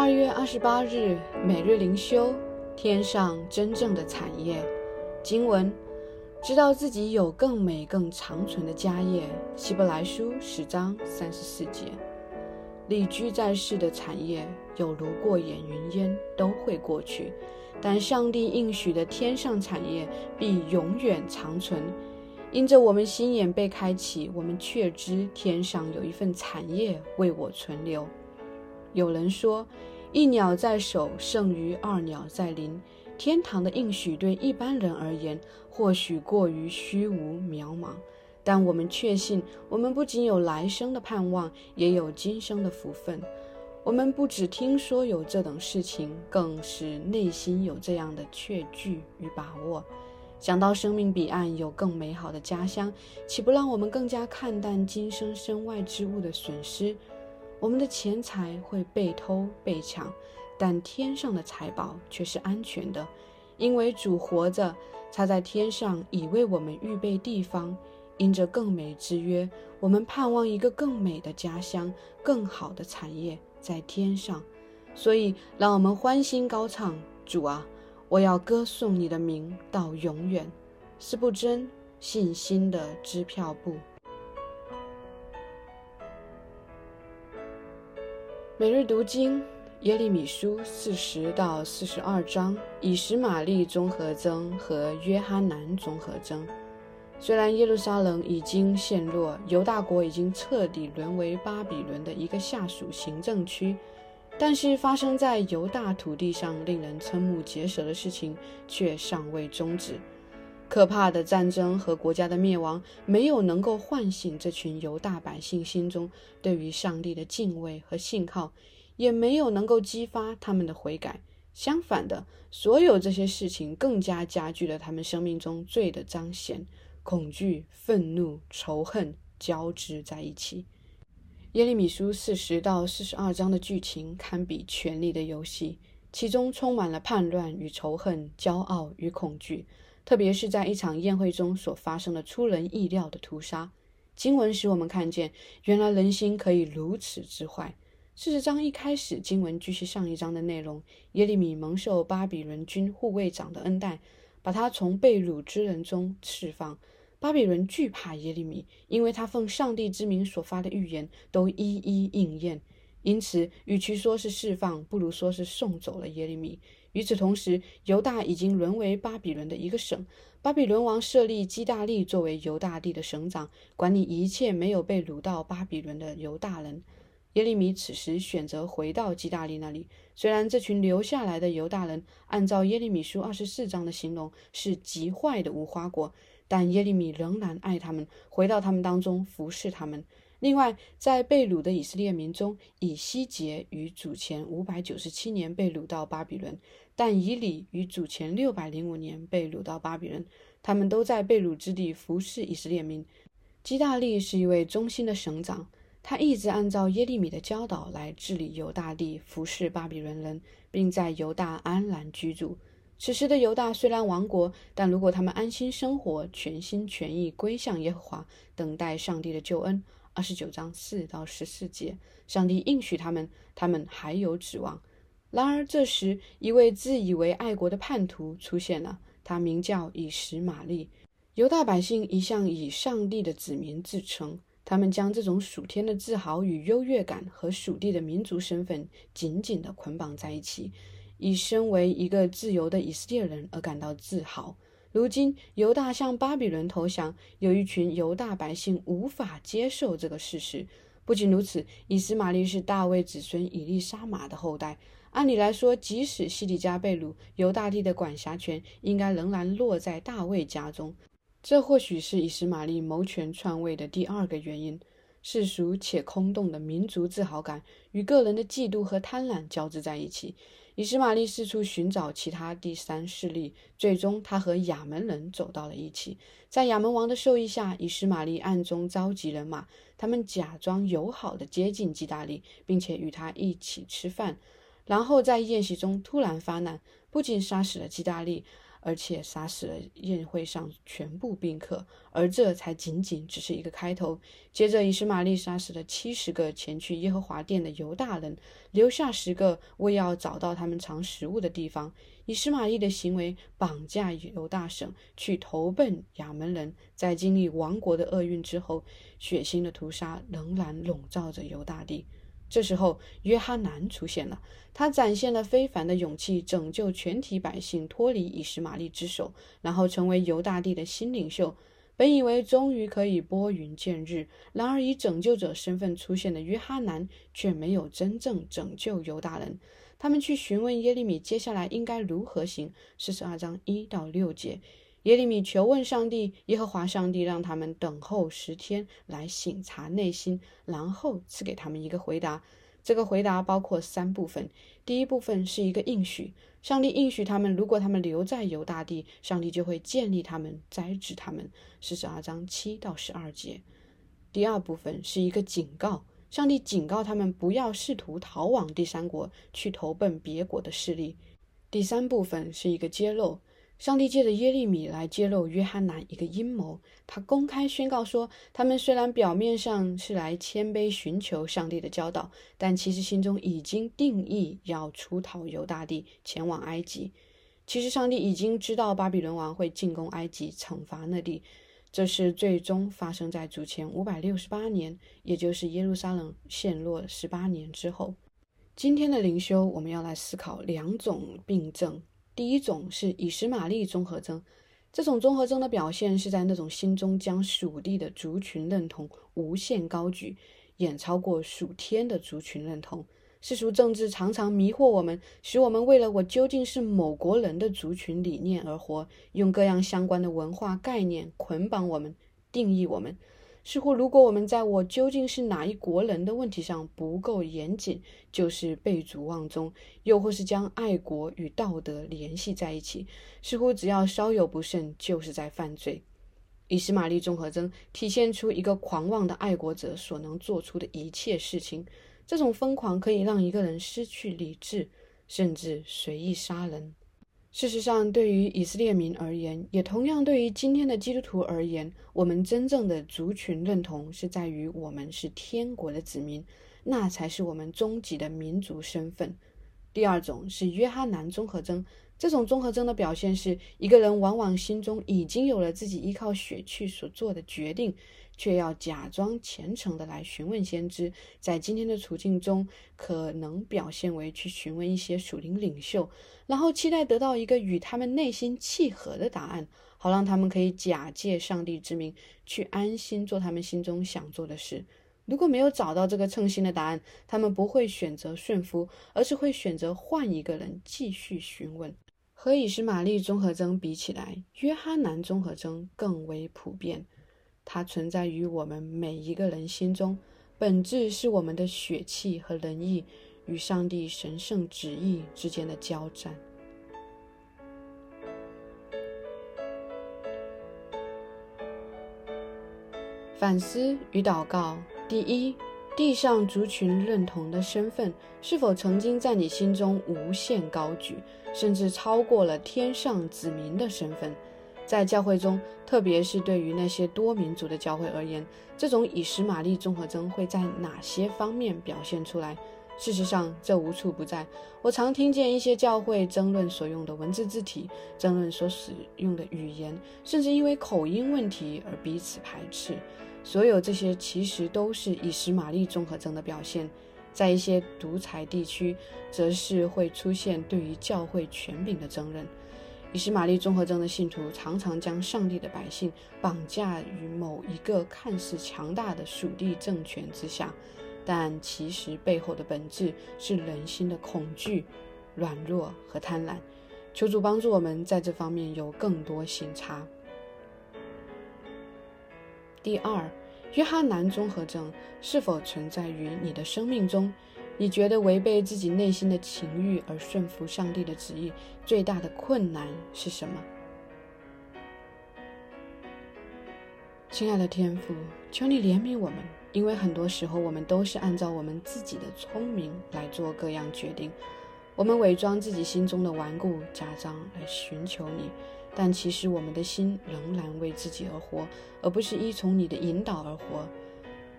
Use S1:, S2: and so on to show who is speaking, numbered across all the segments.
S1: 二月二十八日，每日灵修，天上真正的产业。经文：知道自己有更美、更长存的家业。希伯来书十章三十四节。立居在世的产业，有如过眼云烟，都会过去；但上帝应许的天上产业，必永远长存。因着我们心眼被开启，我们确知天上有一份产业为我存留。有人说，一鸟在手胜于二鸟在林。天堂的应许对一般人而言，或许过于虚无渺茫，但我们确信，我们不仅有来生的盼望，也有今生的福分。我们不只听说有这等事情，更是内心有这样的确据与把握。想到生命彼岸有更美好的家乡，岂不让我们更加看淡今生身外之物的损失？我们的钱财会被偷被抢，但天上的财宝却是安全的，因为主活着，他在天上已为我们预备地方。因着更美之约，我们盼望一个更美的家乡，更好的产业在天上。所以，让我们欢欣高唱：主啊，我要歌颂你的名到永远。是不真信心的支票部。每日读经：耶利米书四十到四十二章，以实玛利综合征和约哈南综合征。虽然耶路撒冷已经陷落，犹大国已经彻底沦为巴比伦的一个下属行政区，但是发生在犹大土地上令人瞠目结舌的事情却尚未终止。可怕的战争和国家的灭亡，没有能够唤醒这群犹大百姓心中对于上帝的敬畏和信靠，也没有能够激发他们的悔改。相反的，所有这些事情更加加剧了他们生命中罪的彰显，恐惧、愤怒、仇恨交织在一起。耶利米书四十到四十二章的剧情堪比权力的游戏，其中充满了叛乱与仇恨、骄傲与恐惧。特别是在一场宴会中所发生的出人意料的屠杀，经文使我们看见，原来人心可以如此之坏。四十章一开始，经文继续上一章的内容。耶利米蒙受巴比伦军护卫长的恩待，把他从被掳之人中释放。巴比伦惧怕耶利米，因为他奉上帝之名所发的预言都一一应验。因此，与其说是释放，不如说是送走了耶利米。与此同时，犹大已经沦为巴比伦的一个省。巴比伦王设立基大利作为犹大地的省长，管理一切没有被掳到巴比伦的犹大人。耶利米此时选择回到基大利那里。虽然这群留下来的犹大人，按照耶利米书二十四章的形容是极坏的无花果，但耶利米仍然爱他们，回到他们当中服侍他们。另外，在被掳的以色列民中，以西结于主前五百九十七年被掳到巴比伦，但以里于主前六百零五年被掳到巴比伦。他们都在被掳之地服侍以色列民。基大利是一位忠心的省长，他一直按照耶利米的教导来治理犹大地，服侍巴比伦人，并在犹大安然居住。此时的犹大虽然亡国，但如果他们安心生活，全心全意归向耶和华，等待上帝的救恩。二十九章四到十四节，上帝应许他们，他们还有指望。然而，这时一位自以为爱国的叛徒出现了，他名叫以实玛利。犹大百姓一向以上帝的子民自称，他们将这种属天的自豪与优越感和属地的民族身份紧紧地捆绑在一起，以身为一个自由的以色列人而感到自豪。如今犹大向巴比伦投降，有一群犹大百姓无法接受这个事实。不仅如此，以斯玛利是大卫子孙以利沙玛的后代。按理来说，即使西底家被掳，犹大地的管辖权应该仍然落在大卫家中。这或许是以斯玛利谋权篡位的第二个原因。世俗且空洞的民族自豪感与个人的嫉妒和贪婪交织在一起。以实玛丽四处寻找其他第三势力，最终他和亚门人走到了一起。在亚门王的授意下，以实玛丽暗中召集人马，他们假装友好的接近基大利，并且与他一起吃饭。然后在宴席中突然发难，不仅杀死了基大利，而且杀死了宴会上全部宾客，而这才仅仅只是一个开头。接着，以实玛利杀死了七十个前去耶和华殿的犹大人，留下十个为要找到他们藏食物的地方。以实玛利的行为绑架犹大省，去投奔亚门人，在经历亡国的厄运之后，血腥的屠杀仍然笼罩着犹大地。这时候，约哈南出现了。他展现了非凡的勇气，拯救全体百姓脱离以实玛利之手，然后成为犹大地的新领袖。本以为终于可以拨云见日，然而以拯救者身份出现的约哈南却没有真正拯救犹大人。他们去询问耶利米接下来应该如何行。四十二章一到六节。耶利米求问上帝，耶和华上帝让他们等候十天来省察内心，然后赐给他们一个回答。这个回答包括三部分。第一部分是一个应许，上帝应许他们，如果他们留在犹大地，上帝就会建立他们，栽植他们。四十二章七到十二节。第二部分是一个警告，上帝警告他们不要试图逃往第三国，去投奔别国的势力。第三部分是一个揭露。上帝借着耶利米来揭露约翰南一个阴谋。他公开宣告说，他们虽然表面上是来谦卑寻求上帝的教导，但其实心中已经定义要出逃犹大地，前往埃及。其实上帝已经知道巴比伦王会进攻埃及，惩罚那地。这是最终发生在主前五百六十八年，也就是耶路撒冷陷落十八年之后。今天的灵修，我们要来思考两种病症。第一种是以实玛利综合征，这种综合征的表现是在那种心中将属地的族群认同无限高举，远超过属天的族群认同。世俗政治常常迷惑我们，使我们为了我究竟是某国人的族群理念而活，用各样相关的文化概念捆绑我们，定义我们。似乎，如果我们在我究竟是哪一国人的问题上不够严谨，就是背祖忘宗；又或是将爱国与道德联系在一起，似乎只要稍有不慎，就是在犯罪。以斯玛利综合征体现出一个狂妄的爱国者所能做出的一切事情。这种疯狂可以让一个人失去理智，甚至随意杀人。事实上，对于以色列民而言，也同样对于今天的基督徒而言，我们真正的族群认同是在于我们是天国的子民，那才是我们终极的民族身份。第二种是约翰南综合征，这种综合征的表现是一个人往往心中已经有了自己依靠血气所做的决定。却要假装虔诚的来询问先知，在今天的处境中，可能表现为去询问一些属灵领袖，然后期待得到一个与他们内心契合的答案，好让他们可以假借上帝之名去安心做他们心中想做的事。如果没有找到这个称心的答案，他们不会选择顺服，而是会选择换一个人继续询问。和以实玛利综合征比起来，约哈南综合征更为普遍。它存在于我们每一个人心中，本质是我们的血气和仁义与上帝神圣旨意之间的交战。反思与祷告：第一，地上族群认同的身份是否曾经在你心中无限高举，甚至超过了天上子民的身份？在教会中，特别是对于那些多民族的教会而言，这种以实玛利综合征会在哪些方面表现出来？事实上，这无处不在。我常听见一些教会争论所用的文字字体，争论所使用的语言，甚至因为口音问题而彼此排斥。所有这些其实都是以实玛利综合征的表现。在一些独裁地区，则是会出现对于教会权柄的争论。以实玛利综合征的信徒常常将上帝的百姓绑架于某一个看似强大的属地政权之下，但其实背后的本质是人心的恐惧、软弱和贪婪。求主帮助我们在这方面有更多醒察。第二，约翰南综合症是否存在于你的生命中？你觉得违背自己内心的情欲而顺服上帝的旨意最大的困难是什么？亲爱的天父，求你怜悯我们，因为很多时候我们都是按照我们自己的聪明来做各样决定，我们伪装自己心中的顽固，假装来寻求你。但其实我们的心仍然为自己而活，而不是依从你的引导而活。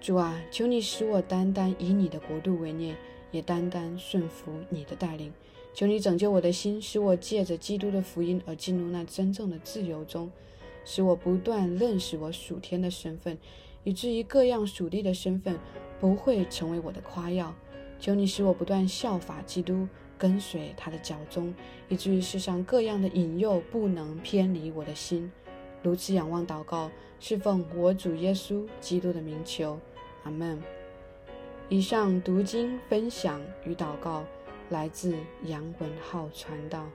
S1: 主啊，求你使我单单以你的国度为念，也单单顺服你的带领。求你拯救我的心，使我借着基督的福音而进入那真正的自由中，使我不断认识我属天的身份，以至于各样属地的身份不会成为我的夸耀。求你使我不断效法基督，跟随他的脚踪，以至于世上各样的引诱不能偏离我的心。如此仰望祷告，是奉我主耶稣基督的名求，阿门。以上读经分享与祷告。来自杨文浩传道。